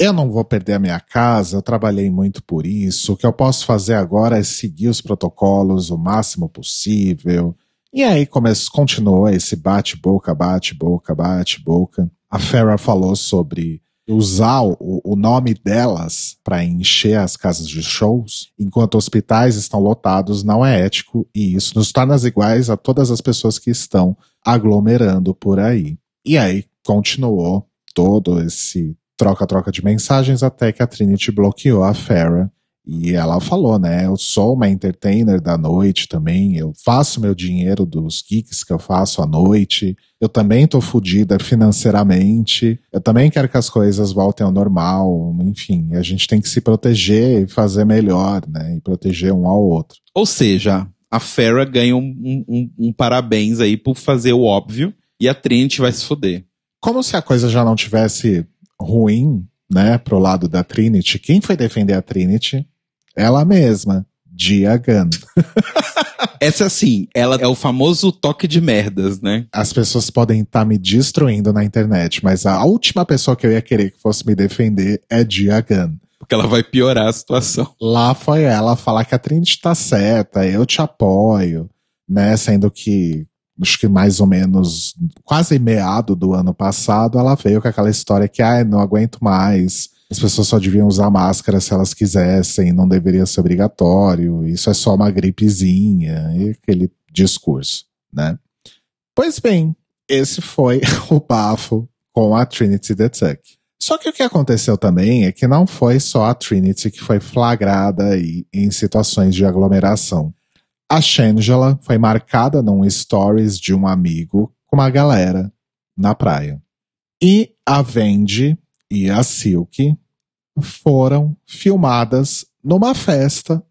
Eu não vou perder a minha casa, eu trabalhei muito por isso. O que eu posso fazer agora é seguir os protocolos o máximo possível. E aí começou, continuou esse bate-boca, bate-boca, bate-boca. A Farrah falou sobre usar o, o nome delas para encher as casas de shows, enquanto hospitais estão lotados, não é ético e isso nos torna iguais a todas as pessoas que estão aglomerando por aí. E aí continuou todo esse troca-troca de mensagens até que a Trinity bloqueou a Farrah e ela falou, né? Eu sou uma entertainer da noite também. Eu faço meu dinheiro dos gigs que eu faço à noite. Eu também tô fodida financeiramente. Eu também quero que as coisas voltem ao normal. Enfim, a gente tem que se proteger e fazer melhor, né? E proteger um ao outro. Ou seja, a Farrah ganha um, um, um parabéns aí por fazer o óbvio e a Trinity vai se foder. Como se a coisa já não tivesse ruim, né, pro lado da Trinity. Quem foi defender a Trinity? Ela mesma, Diagan. Essa assim, ela é o famoso toque de merdas, né? As pessoas podem estar tá me destruindo na internet, mas a última pessoa que eu ia querer que fosse me defender é Diagan. Porque ela vai piorar a situação. Lá foi ela falar que a Trinity tá certa, eu te apoio, né? Sendo que acho que mais ou menos quase meado do ano passado, ela veio com aquela história que, ah, não aguento mais, as pessoas só deviam usar máscara se elas quisessem, não deveria ser obrigatório, isso é só uma gripezinha, e aquele discurso, né? Pois bem, esse foi o bafo com a Trinity the Tuck. Só que o que aconteceu também é que não foi só a Trinity que foi flagrada aí em situações de aglomeração. A Shangela foi marcada num stories de um amigo com uma galera na praia. E a Vendi e a Silk foram filmadas numa festa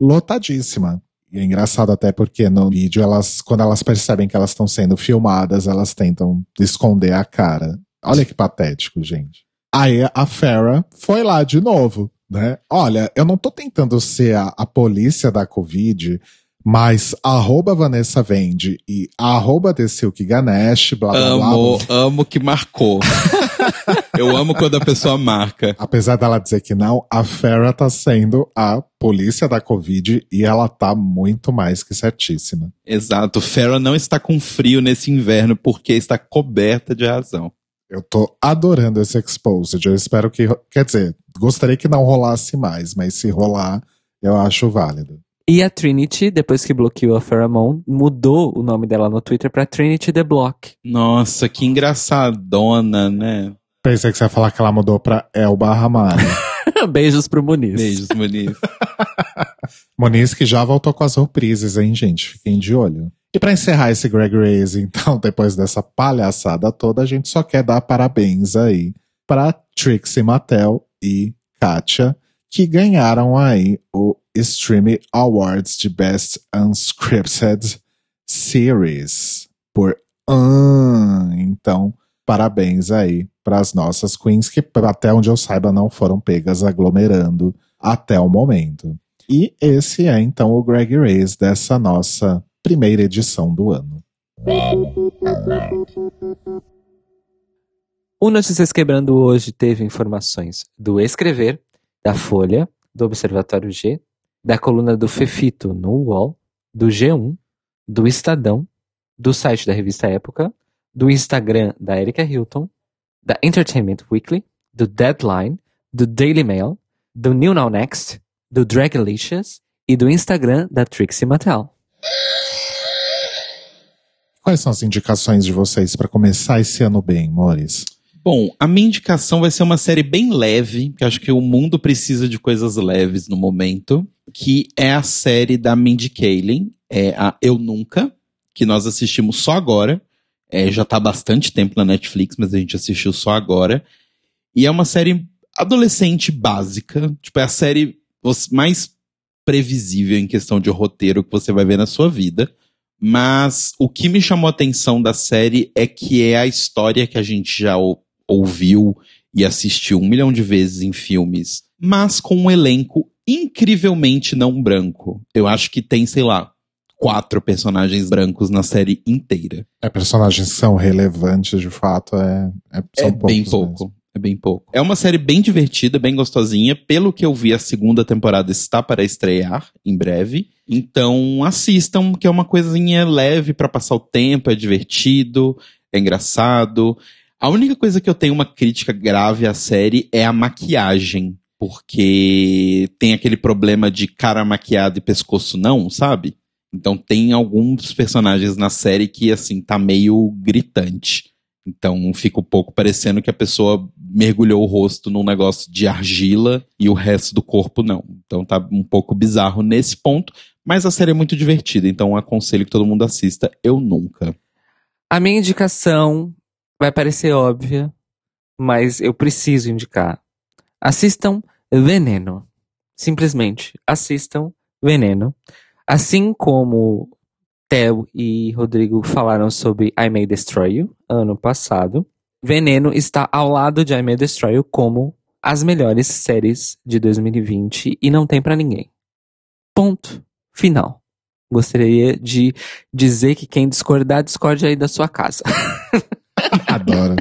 lotadíssima. E é engraçado até porque no vídeo, elas, quando elas percebem que elas estão sendo filmadas, elas tentam esconder a cara. Olha que patético, gente. Aí a Farah foi lá de novo, né? Olha, eu não tô tentando ser a, a polícia da Covid, mas arroba Vanessa Vende e arroba The Silk Ganesh, blá blá amo, blá. Amo que marcou. Eu amo quando a pessoa marca. Apesar dela dizer que não, a Farah tá sendo a polícia da Covid e ela tá muito mais que certíssima. Exato. Farah não está com frio nesse inverno porque está coberta de razão. Eu tô adorando esse exposed. Eu espero que. Quer dizer, gostaria que não rolasse mais, mas se rolar, eu acho válido. E a Trinity, depois que bloqueou a Pheromone, mudou o nome dela no Twitter pra Trinity The Block. Nossa, que engraçadona, né? Pensei que você ia falar que ela mudou pra Elba Ramalho. Beijos pro Muniz. Beijos, Muniz. Muniz que já voltou com as reprises, hein, gente? Fiquem de olho. E para encerrar esse Greg Race, então, depois dessa palhaçada toda, a gente só quer dar parabéns aí para Trixie Mattel e Katia, que ganharam aí o Stream Awards de Best Unscripted Series por um. Então, parabéns aí para as nossas queens que até onde eu saiba não foram pegas aglomerando até o momento. E esse é então o Greg Race dessa nossa primeira edição do ano. O Notícias Quebrando hoje teve informações do Escrever, da Folha, do Observatório G, da coluna do Fefito no UOL, do G1, do Estadão, do site da revista Época, do Instagram da Erika Hilton, da Entertainment Weekly, do Deadline, do Daily Mail, do New Now Next, do Dragalicious e do Instagram da Trixie Mattel. Quais são as indicações de vocês para começar esse ano bem, Mores? Bom, a minha indicação vai ser uma série bem leve, que acho que o mundo precisa de coisas leves no momento, que é a série da Mindy Kaling, é a Eu Nunca, que nós assistimos só agora. É, já tá há bastante tempo na Netflix, mas a gente assistiu só agora. E é uma série adolescente básica, tipo, é a série mais previsível em questão de roteiro que você vai ver na sua vida. Mas o que me chamou a atenção da série é que é a história que a gente já ouviu e assistiu um milhão de vezes em filmes, mas com um elenco incrivelmente não branco. Eu acho que tem, sei lá, quatro personagens brancos na série inteira. É, personagens são relevantes de fato, é, é, é bem pouco. Mesmo. É bem pouco. É uma série bem divertida, bem gostosinha. Pelo que eu vi, a segunda temporada está para estrear em breve. Então assistam, que é uma coisinha leve para passar o tempo, é divertido, é engraçado. A única coisa que eu tenho uma crítica grave à série é a maquiagem. Porque tem aquele problema de cara maquiada e pescoço não, sabe? Então tem alguns personagens na série que, assim, tá meio gritante. Então fica um pouco parecendo que a pessoa mergulhou o rosto num negócio de argila e o resto do corpo não. Então tá um pouco bizarro nesse ponto, mas a série é muito divertida, então aconselho que todo mundo assista. Eu nunca. A minha indicação vai parecer óbvia, mas eu preciso indicar. Assistam Veneno. Simplesmente assistam Veneno. Assim como Theo e Rodrigo falaram sobre I May Destroy You ano passado, Veneno está ao lado de I May Destroy You como as melhores séries de 2020 e não tem para ninguém. Ponto. Final. Gostaria de dizer que quem discordar, discorde aí da sua casa. Adoro.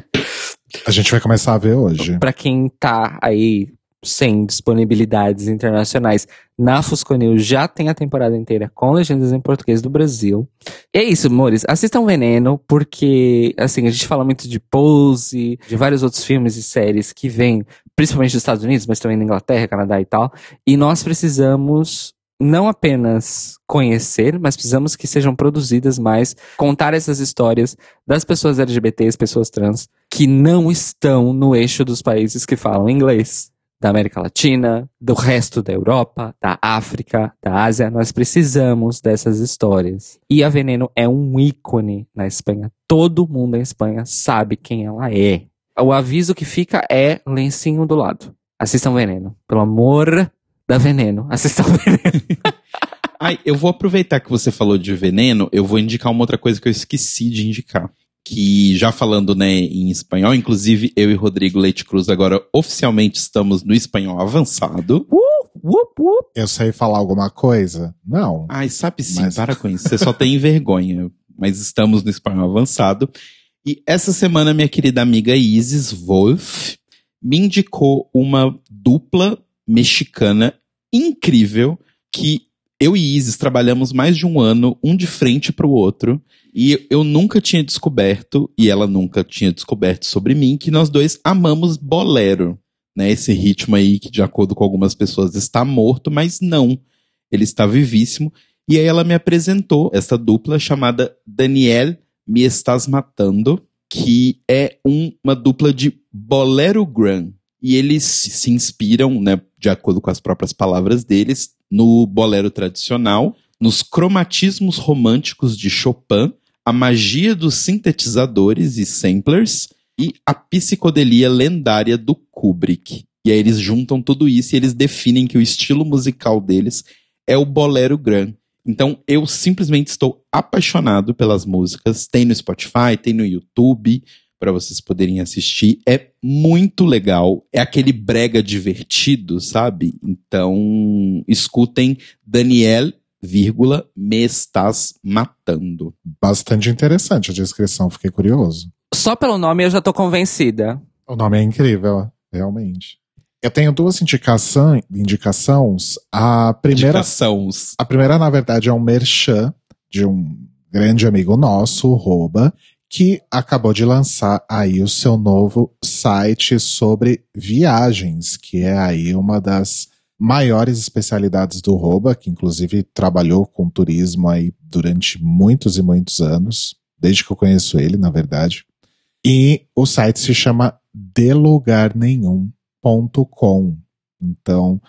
A gente vai começar a ver hoje. Para quem tá aí sem disponibilidades internacionais, na Fusconil já tem a temporada inteira com legendas em português do Brasil. E é isso, amores. Assistam Veneno, porque, assim, a gente fala muito de Pose, de vários outros filmes e séries que vêm, principalmente dos Estados Unidos, mas também da Inglaterra, Canadá e tal. E nós precisamos não apenas conhecer, mas precisamos que sejam produzidas mais, contar essas histórias das pessoas LGBTs, pessoas trans, que não estão no eixo dos países que falam inglês. Da América Latina, do resto da Europa, da África, da Ásia, nós precisamos dessas histórias. E a Veneno é um ícone na Espanha. Todo mundo na Espanha sabe quem ela é. O aviso que fica é lencinho do lado. Assistam Veneno. Pelo amor da Veneno. Assistam Veneno. Ai, eu vou aproveitar que você falou de veneno, eu vou indicar uma outra coisa que eu esqueci de indicar. Que já falando né, em espanhol, inclusive eu e Rodrigo Leite Cruz agora oficialmente estamos no espanhol avançado. Uh, uh, uh. Eu sei falar alguma coisa? Não. Ai, sabe sim, Mas... para com isso. Você só tem vergonha. Mas estamos no espanhol avançado. E essa semana, minha querida amiga Isis Wolf me indicou uma dupla mexicana incrível que eu e Isis trabalhamos mais de um ano, um de frente para o outro, e eu nunca tinha descoberto, e ela nunca tinha descoberto sobre mim, que nós dois amamos bolero. Né, esse ritmo aí que, de acordo com algumas pessoas, está morto, mas não. Ele está vivíssimo. E aí ela me apresentou essa dupla chamada Daniel Me Estás Matando, que é um, uma dupla de bolero grand e eles se inspiram, né, de acordo com as próprias palavras deles, no bolero tradicional, nos cromatismos românticos de Chopin, a magia dos sintetizadores e samplers e a psicodelia lendária do Kubrick. E aí eles juntam tudo isso e eles definem que o estilo musical deles é o bolero grand. Então eu simplesmente estou apaixonado pelas músicas. Tem no Spotify, tem no YouTube para vocês poderem assistir. É muito legal. É aquele brega divertido, sabe? Então escutem Daniel vírgula, me estás matando. Bastante interessante a descrição, fiquei curioso. Só pelo nome eu já tô convencida. O nome é incrível, realmente. Eu tenho duas indicação, indicações. A primeira, Indicações. a primeira, na verdade, é um merchan de um grande amigo nosso, o Roba, que acabou de lançar aí o seu novo site sobre viagens, que é aí uma das maiores especialidades do Roba, que inclusive trabalhou com turismo aí durante muitos e muitos anos, desde que eu conheço ele, na verdade. E o site se chama delugarnenhum.com. Então,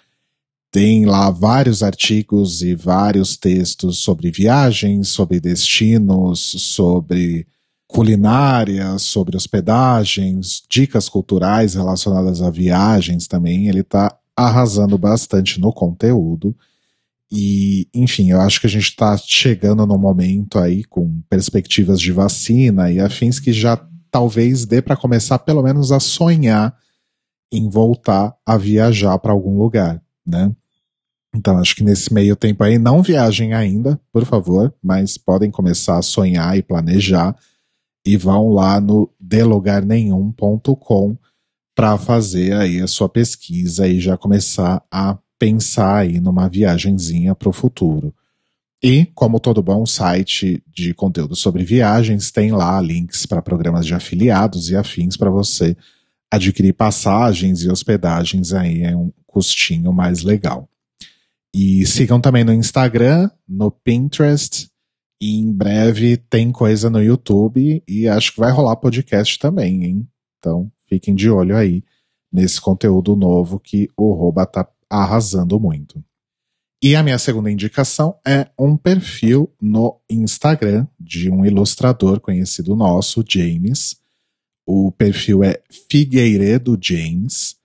tem lá vários artigos e vários textos sobre viagens, sobre destinos, sobre culinária, sobre hospedagens, dicas culturais relacionadas a viagens também. Ele está arrasando bastante no conteúdo. E, enfim, eu acho que a gente está chegando num momento aí com perspectivas de vacina e afins que já talvez dê para começar pelo menos a sonhar em voltar a viajar para algum lugar, né? Então, acho que nesse meio tempo aí, não viajem ainda, por favor, mas podem começar a sonhar e planejar e vão lá no delugarnenhum.com para fazer aí a sua pesquisa e já começar a pensar aí numa viagenzinha para o futuro. E, como todo bom site de conteúdo sobre viagens, tem lá links para programas de afiliados e afins para você adquirir passagens e hospedagens aí é um custinho mais legal. E sigam também no Instagram, no Pinterest, e em breve tem coisa no YouTube e acho que vai rolar podcast também, hein? Então, fiquem de olho aí nesse conteúdo novo que o Roba tá arrasando muito. E a minha segunda indicação é um perfil no Instagram de um ilustrador conhecido nosso, James. O perfil é Figueiredo James.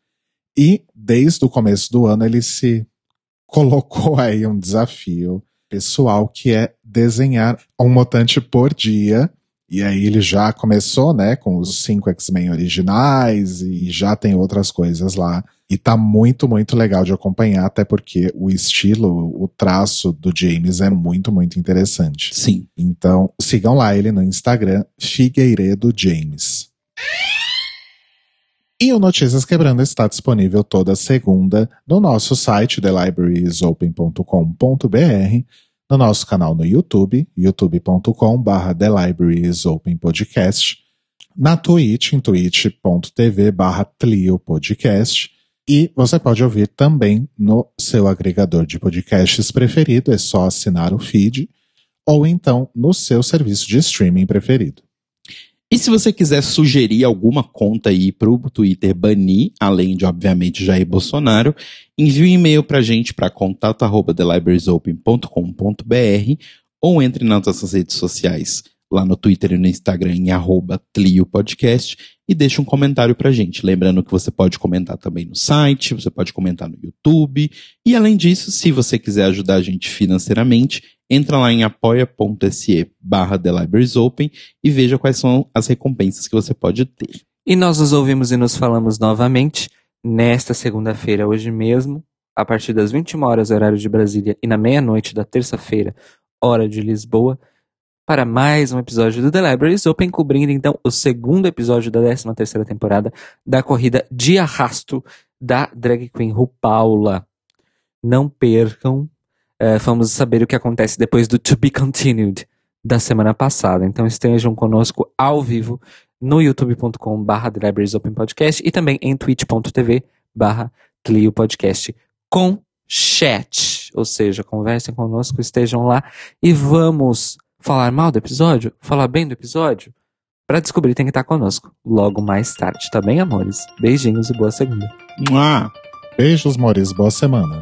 E desde o começo do ano ele se colocou aí um desafio pessoal que é desenhar um mutante por dia. E aí ele já começou, né, com os cinco X-Men originais e já tem outras coisas lá. E tá muito, muito legal de acompanhar, até porque o estilo, o traço do James é muito, muito interessante. Sim. Então, sigam lá ele no Instagram, Figueiredo James. E o Notícias Quebrando está disponível toda segunda no nosso site, thelibrariesopen.com.br, no nosso canal no YouTube, youtube.com.br thelibrariesopenpodcast, na Twitch, em twitch.tv Podcast, e você pode ouvir também no seu agregador de podcasts preferido, é só assinar o feed, ou então no seu serviço de streaming preferido. E se você quiser sugerir alguma conta aí pro Twitter banir, além de, obviamente, Jair Bolsonaro, envie um e-mail pra gente para contato.thelibrariesopen.com.br ou entre nas nossas redes sociais, lá no Twitter e no Instagram, em arroba Tlio Podcast, e deixe um comentário pra gente. Lembrando que você pode comentar também no site, você pode comentar no YouTube. E além disso, se você quiser ajudar a gente financeiramente, entra lá em apoia.se barra The Open e veja quais são as recompensas que você pode ter. E nós nos ouvimos e nos falamos novamente nesta segunda-feira, hoje mesmo, a partir das 21 horas, horário de Brasília, e na meia-noite da terça-feira, hora de Lisboa, para mais um episódio do The Libraries Open, cobrindo então o segundo episódio da 13 terceira temporada da corrida de arrasto da drag queen RuPaula. Não percam, eh, vamos saber o que acontece depois do To Be Continued da semana passada. Então estejam conosco ao vivo no youtube.com barra Open Podcast e também em twitch.tv barra Clio Podcast com chat. Ou seja, conversem conosco, estejam lá e vamos falar mal do episódio, falar bem do episódio. Pra descobrir tem que estar conosco logo mais tarde, tá bem, amores? Beijinhos e boa segunda. Mua! Beijos, Maurício. Boa semana.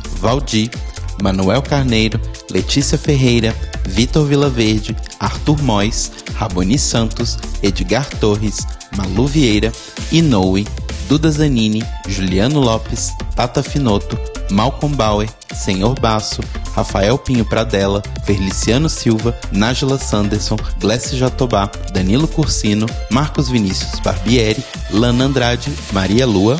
Valdir, Manuel Carneiro, Letícia Ferreira, Vitor Vilaverde, Arthur Mois, Raboni Santos, Edgar Torres, Malu Vieira, Inoue, Duda Zanini, Juliano Lopes, Tata Finoto, Malcolm Bauer, Senhor Basso, Rafael Pinho Pradella, Feliciano Silva, Nájila Sanderson, Glessi Jatobá, Danilo Cursino, Marcos Vinícius Barbieri, Lana Andrade, Maria Lua,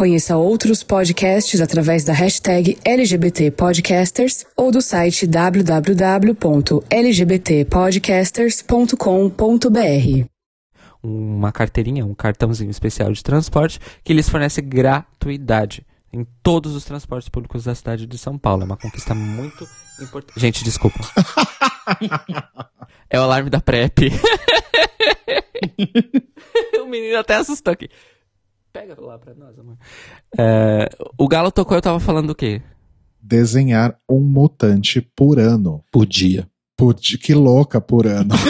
Conheça outros podcasts através da hashtag LGBT Podcasters ou do site www.lgbtpodcasters.com.br. Uma carteirinha, um cartãozinho especial de transporte que lhes fornece gratuidade em todos os transportes públicos da cidade de São Paulo. É uma conquista muito importante. Gente, desculpa. é o alarme da PrEP. o menino até assustou aqui. Pega lá pra nós, amor. É, o Galo tocou, eu tava falando o quê? Desenhar um mutante por ano. Por dia. Por di- que louca por ano.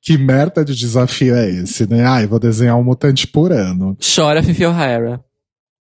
que merda de desafio é esse, né? Ai, vou desenhar um mutante por ano. Chora, Fifi O'Hara.